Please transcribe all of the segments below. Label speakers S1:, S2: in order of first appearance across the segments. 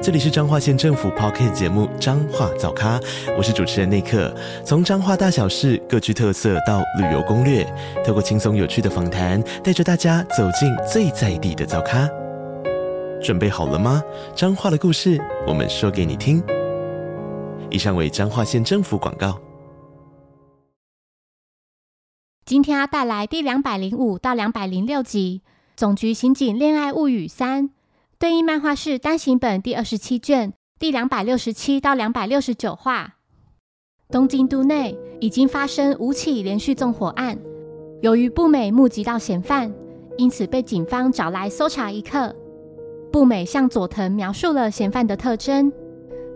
S1: 这里是彰化县政府 p o c k t 节目《彰化早咖》，我是主持人内克。从彰化大小事各具特色到旅游攻略，透过轻松有趣的访谈，带着大家走进最在地的早咖。准备好了吗？彰化的故事，我们说给你听。以上为彰化县政府广告。
S2: 今天要带来第两百零五到两百零六集《总局刑警恋爱物语三》。对应漫画是单行本第二十七卷第两百六十七到两百六十九话。东京都内已经发生五起连续纵火案，由于步美目击到嫌犯，因此被警方找来搜查一刻。步美向佐藤描述了嫌犯的特征，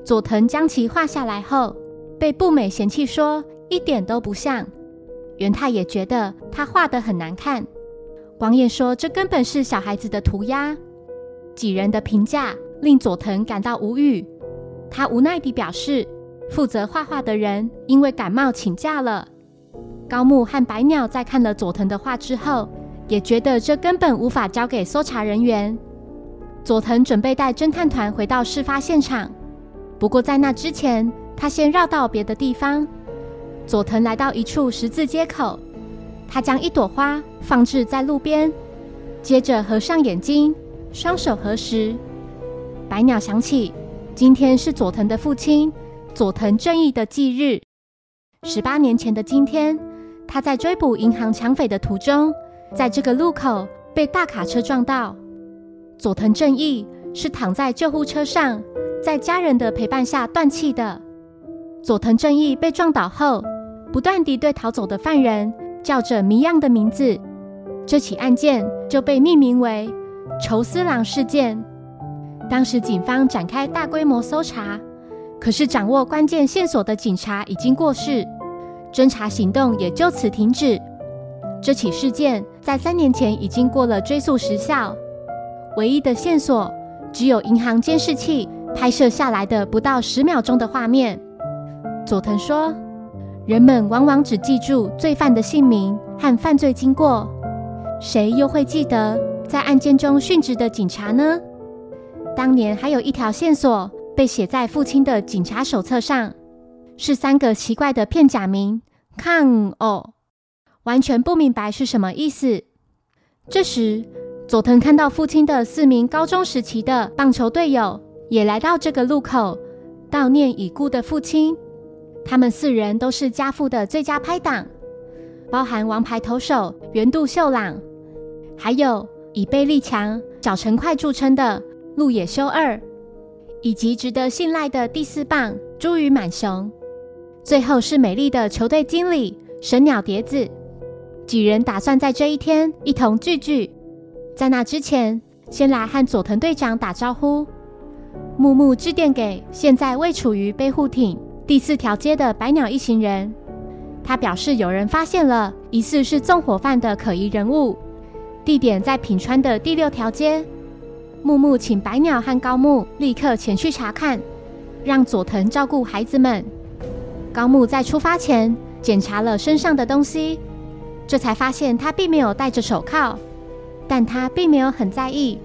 S2: 佐藤将其画下来后，被步美嫌弃说一点都不像。元太也觉得他画得很难看，王爷说这根本是小孩子的涂鸦。几人的评价令佐藤感到无语，他无奈地表示，负责画画的人因为感冒请假了。高木和白鸟在看了佐藤的画之后，也觉得这根本无法交给搜查人员。佐藤准备带侦探团回到事发现场，不过在那之前，他先绕到别的地方。佐藤来到一处十字街口，他将一朵花放置在路边，接着合上眼睛。双手合十，白鸟想起今天是佐藤的父亲佐藤正义的忌日。十八年前的今天，他在追捕银行抢匪的途中，在这个路口被大卡车撞到。佐藤正义是躺在救护车上，在家人的陪伴下断气的。佐藤正义被撞倒后，不断地对逃走的犯人叫着谜样的名字，这起案件就被命名为。仇思郎事件，当时警方展开大规模搜查，可是掌握关键线索的警察已经过世，侦查行动也就此停止。这起事件在三年前已经过了追诉时效，唯一的线索只有银行监视器拍摄下来的不到十秒钟的画面。佐藤说：“人们往往只记住罪犯的姓名和犯罪经过，谁又会记得？”在案件中殉职的警察呢？当年还有一条线索被写在父亲的警察手册上，是三个奇怪的片假名“抗哦”，完全不明白是什么意思。这时，佐藤看到父亲的四名高中时期的棒球队友也来到这个路口悼念已故的父亲。他们四人都是家父的最佳拍档，包含王牌投手原渡秀朗，还有。以背力强、脚程快著称的鹿野修二，以及值得信赖的第四棒朱羽满雄，最后是美丽的球队经理神鸟蝶子。几人打算在这一天一同聚聚，在那之前，先来和佐藤队长打招呼。木木致电给现在位处于背护艇第四条街的白鸟一行人，他表示有人发现了疑似是纵火犯的可疑人物。地点在品川的第六条街。木木请白鸟和高木立刻前去查看，让佐藤照顾孩子们。高木在出发前检查了身上的东西，这才发现他并没有戴着手铐，但他并没有很在意，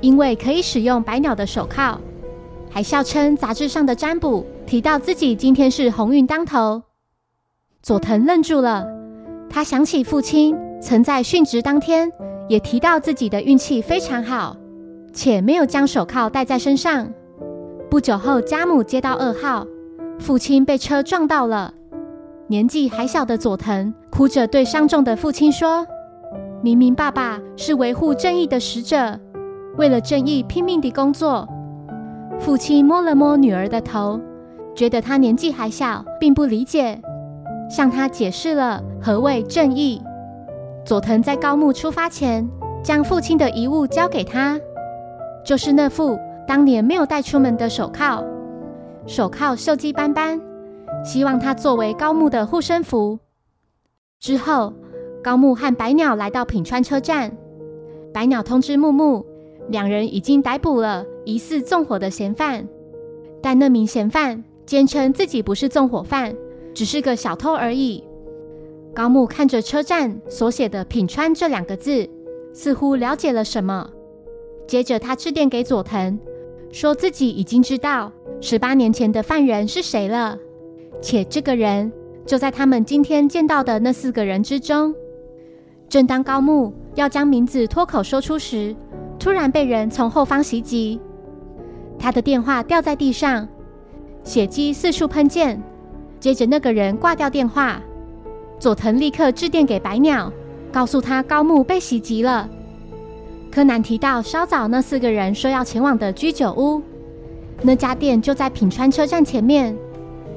S2: 因为可以使用白鸟的手铐，还笑称杂志上的占卜提到自己今天是鸿运当头。佐藤愣住了，他想起父亲曾在殉职当天。也提到自己的运气非常好，且没有将手铐戴在身上。不久后，家母接到噩耗，父亲被车撞到了。年纪还小的佐藤哭着对伤重的父亲说：“明明爸爸是维护正义的使者，为了正义拼命地工作。”父亲摸了摸女儿的头，觉得她年纪还小，并不理解，向她解释了何谓正义。佐藤在高木出发前，将父亲的遗物交给他，就是那副当年没有带出门的手铐。手铐锈迹斑斑，希望它作为高木的护身符。之后，高木和白鸟来到品川车站，白鸟通知木木，两人已经逮捕了疑似纵火的嫌犯，但那名嫌犯坚称自己不是纵火犯，只是个小偷而已。高木看着车站所写的“品川”这两个字，似乎了解了什么。接着，他致电给佐藤，说自己已经知道十八年前的犯人是谁了，且这个人就在他们今天见到的那四个人之中。正当高木要将名字脱口说出时，突然被人从后方袭击，他的电话掉在地上，血迹四处喷溅。接着，那个人挂掉电话。佐藤立刻致电给白鸟，告诉他高木被袭击了。柯南提到稍早那四个人说要前往的居酒屋，那家店就在品川车站前面。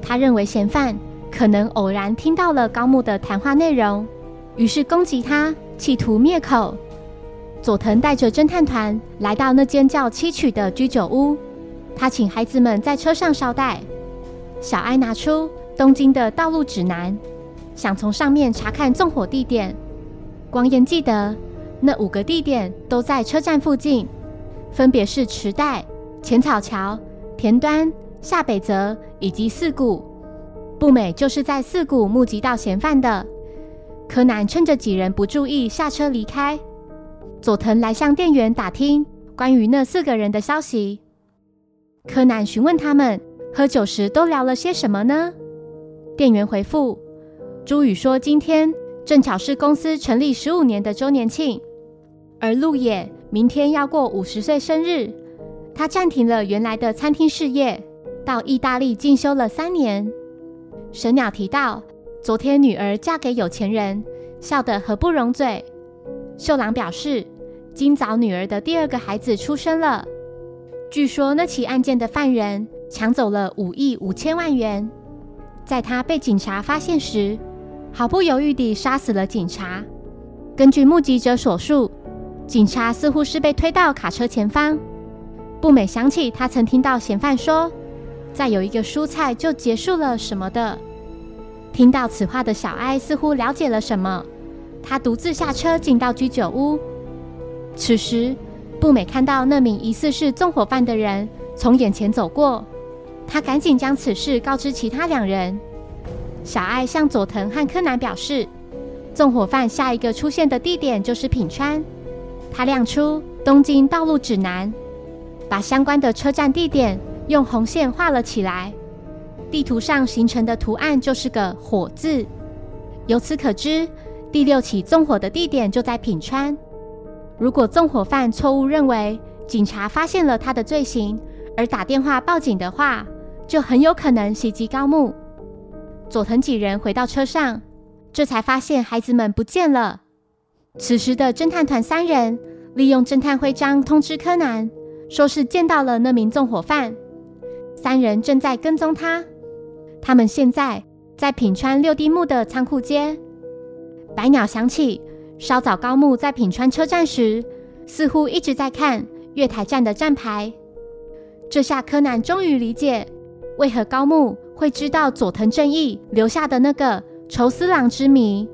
S2: 他认为嫌犯可能偶然听到了高木的谈话内容，于是攻击他，企图灭口。佐藤带着侦探团来到那间叫七曲的居酒屋，他请孩子们在车上捎带。小哀拿出东京的道路指南。想从上面查看纵火地点，光彦记得那五个地点都在车站附近，分别是池袋、浅草桥、田端、下北泽以及四谷。步美就是在四谷目击到嫌犯的。柯南趁着几人不注意下车离开。佐藤来向店员打听关于那四个人的消息。柯南询问他们喝酒时都聊了些什么呢？店员回复。朱宇说：“今天正巧是公司成立十五年的周年庆，而陆野明天要过五十岁生日。他暂停了原来的餐厅事业，到意大利进修了三年。”神鸟提到，昨天女儿嫁给有钱人，笑得合不拢嘴。秀郎表示，今早女儿的第二个孩子出生了。据说那起案件的犯人抢走了五亿五千万元，在他被警察发现时。毫不犹豫地杀死了警察。根据目击者所述，警察似乎是被推到卡车前方。步美想起他曾听到嫌犯说：“再有一个蔬菜就结束了什么的。”听到此话的小艾似乎了解了什么，他独自下车进到居酒屋。此时，步美看到那名疑似是纵火犯的人从眼前走过，他赶紧将此事告知其他两人。小爱向佐藤和柯南表示，纵火犯下一个出现的地点就是品川。他亮出东京道路指南，把相关的车站地点用红线画了起来。地图上形成的图案就是个火字。由此可知，第六起纵火的地点就在品川。如果纵火犯错误认为警察发现了他的罪行而打电话报警的话，就很有可能袭击高木。佐藤几人回到车上，这才发现孩子们不见了。此时的侦探团三人利用侦探徽章通知柯南，说是见到了那名纵火犯，三人正在跟踪他。他们现在在品川六丁目的仓库街。白鸟想起稍早高木在品川车站时，似乎一直在看月台站的站牌。这下柯南终于理解为何高木。会知道佐藤正义留下的那个愁思郎之谜，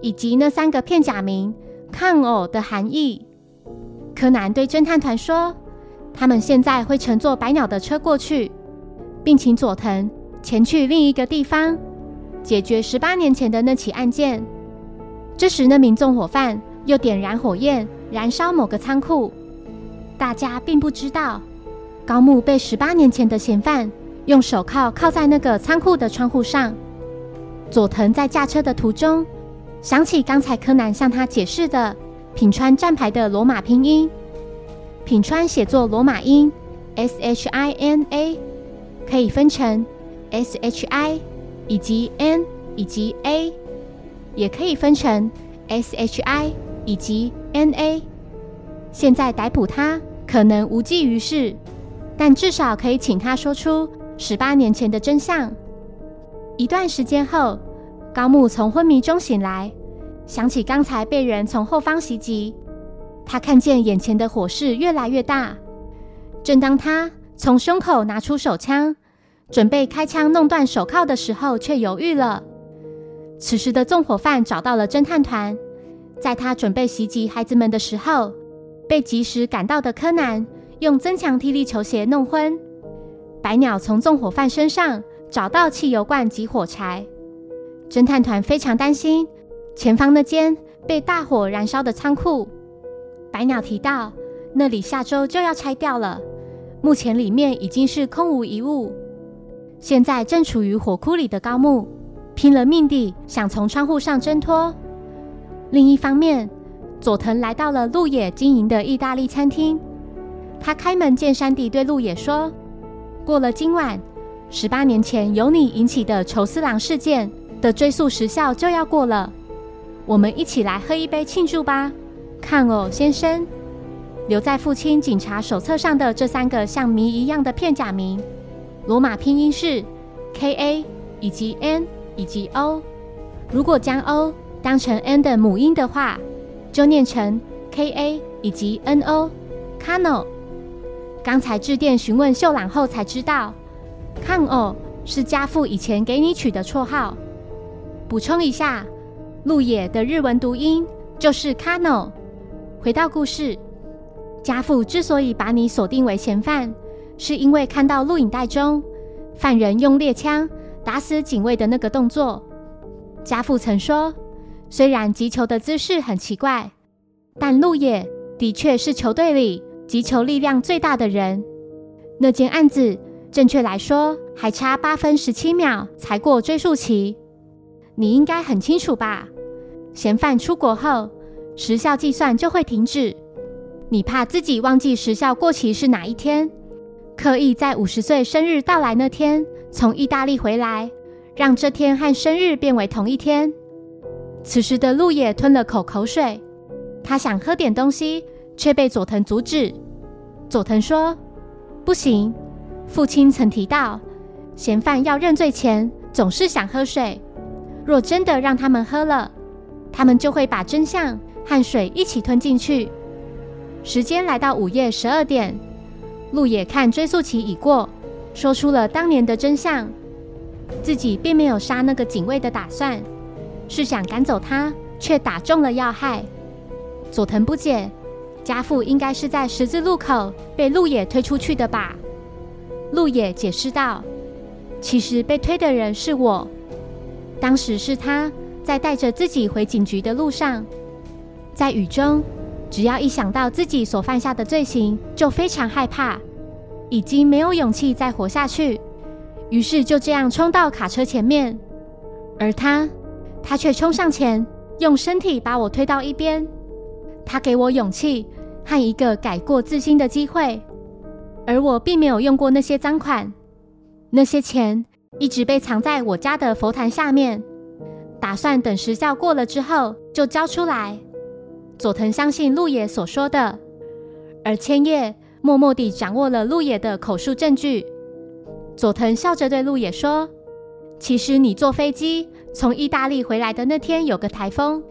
S2: 以及那三个片假名“看偶”的含义。柯南对侦探团说：“他们现在会乘坐白鸟的车过去，并请佐藤前去另一个地方解决十八年前的那起案件。”这时，那名纵火犯又点燃火焰，燃烧某个仓库。大家并不知道高木被十八年前的嫌犯。用手铐铐在那个仓库的窗户上。佐藤在驾车的途中，想起刚才柯南向他解释的品川站牌的罗马拼音。品川写作罗马音 S H I N A，可以分成 S H I 以及 N 以及 A，也可以分成 S H I 以及 N A。现在逮捕他可能无济于事，但至少可以请他说出。十八年前的真相。一段时间后，高木从昏迷中醒来，想起刚才被人从后方袭击。他看见眼前的火势越来越大。正当他从胸口拿出手枪，准备开枪弄断手铐的时候，却犹豫了。此时的纵火犯找到了侦探团，在他准备袭击孩子们的时候，被及时赶到的柯南用增强踢力球鞋弄昏。白鸟从纵火犯身上找到汽油罐及火柴。侦探团非常担心前方那间被大火燃烧的仓库。白鸟提到，那里下周就要拆掉了，目前里面已经是空无一物。现在正处于火窟里的高木，拼了命地想从窗户上挣脱。另一方面，佐藤来到了鹿野经营的意大利餐厅。他开门见山地对鹿野说：“过了今晚，十八年前由你引起的愁思郎事件的追诉时效就要过了，我们一起来喝一杯庆祝吧，看哦，先生。”留在父亲警察手册上的这三个像谜一样的片假名。罗马拼音是 K A 以及 N 以及 O。如果将 O 当成 N 的母音的话，就念成 K A 以及 N O。Kano。刚才致电询问秀朗后才知道，Kano 是家父以前给你取的绰号。补充一下，鹿野的日文读音就是 Kano。回到故事，家父之所以把你锁定为嫌犯。是因为看到录影带中犯人用猎枪打死警卫的那个动作。家父曾说，虽然击球的姿势很奇怪，但鹿野的确是球队里急求力量最大的人。那件案子，正确来说还差八分十七秒才过追诉期。你应该很清楚吧？嫌犯出国后，时效计算就会停止。你怕自己忘记时效过期是哪一天？刻意在五十岁生日到来那天从意大利回来，让这天和生日变为同一天。此时的路野吞了口口水，他想喝点东西，却被佐藤阻止。佐藤说：“不行，父亲曾提到，嫌犯要认罪前总是想喝水。若真的让他们喝了，他们就会把真相和水一起吞进去。”时间来到午夜十二点。路野看追诉期已过，说出了当年的真相。自己并没有杀那个警卫的打算，是想赶走他，却打中了要害。佐藤不解，家父应该是在十字路口被鹿野推出去的吧？鹿野解释道：“其实被推的人是我，当时是他在带着自己回警局的路上，在雨中。”只要一想到自己所犯下的罪行，就非常害怕，已经没有勇气再活下去，于是就这样冲到卡车前面。而他，他却冲上前，用身体把我推到一边。他给我勇气和一个改过自新的机会，而我并没有用过那些赃款，那些钱一直被藏在我家的佛坛下面，打算等时效过了之后就交出来。佐藤相信鹿野所说的，而千叶默默地掌握了鹿野的口述证据。佐藤笑着对鹿野说：“其实你坐飞机从意大利回来的那天有个台风，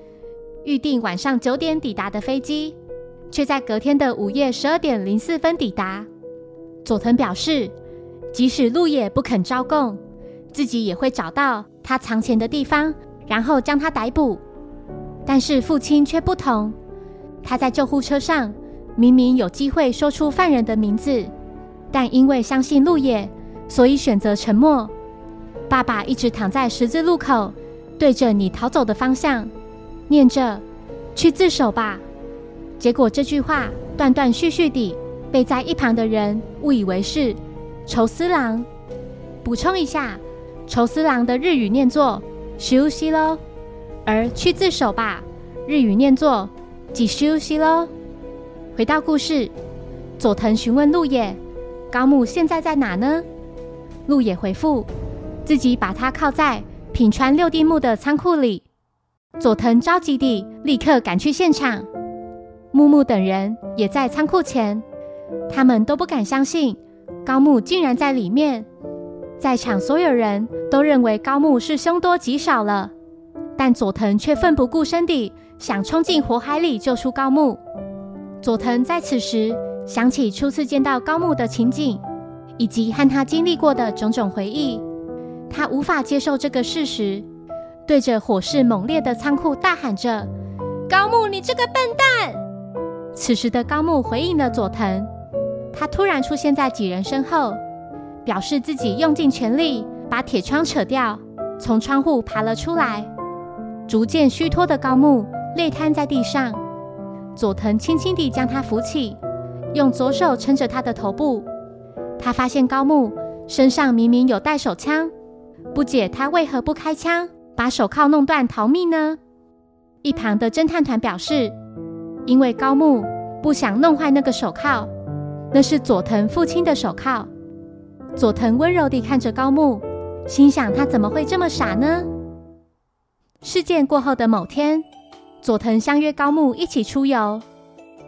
S2: 预定晚上九点抵达的飞机，却在隔天的午夜十二点零四分抵达。”佐藤表示，即使路野不肯招供，自己也会找到他藏钱的地方，然后将他逮捕。但是父亲却不同，他在救护车上明明有机会说出犯人的名字，但因为相信路野，所以选择沉默。爸爸一直躺在十字路口，对着你逃走的方向，念着“去自首吧”。结果这句话断断续续地被在一旁的人误以为是愁思郎。补充一下，愁思郎的日语念作“休息喽”。而去自首吧，日语念作“几休息喽”。回到故事，佐藤询问鹿野：“高木现在在哪呢？”鹿野回复：“自己把他靠在品川六地木的仓库里。”佐藤着急地立刻赶去现场，木木等人也在仓库前，他们都不敢相信高木竟然在里面。在场所有人都认为高木是凶多吉少了。但佐藤却奋不顾身地想冲进火海里救出高木。佐藤在此时想起初次见到高木的情景，以及和他经历过的种种回忆，他无法接受这个事实，对着火势猛烈的仓库大喊着：“高木，你这个笨蛋！此时的高木回应了佐藤，他突然出现在几人身后，表示自己用尽全力把铁窗扯掉，从窗户爬了出来。逐渐虚脱的高木累瘫在地上，佐藤轻轻地将他扶起，用左手撑着他的头部。他发现高木身上明明有带手枪，不解他为何不开枪，把手铐弄断逃命呢？一旁的侦探团表示，因为高木不想弄坏那个手铐，那是佐藤父亲的手铐。佐藤温柔地看着高木，心想他怎么会这么傻呢？事件过后的某天，佐藤相约高木一起出游，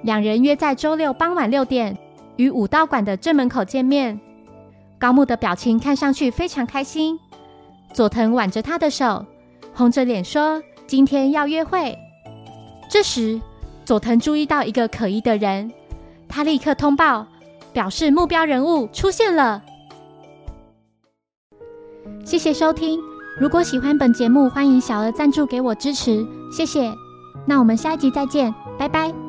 S2: 两人约在周六傍晚六点与武道馆的正门口见面。高木的表情看上去非常开心，佐藤挽着他的手，红着脸说。今天要约会。这时，佐藤注意到一个可疑的人，他立刻通报，表示目标人物出现了。谢谢收听，如果喜欢本节目，欢迎小额赞助给我支持，谢谢。那我们下一集再见，拜拜。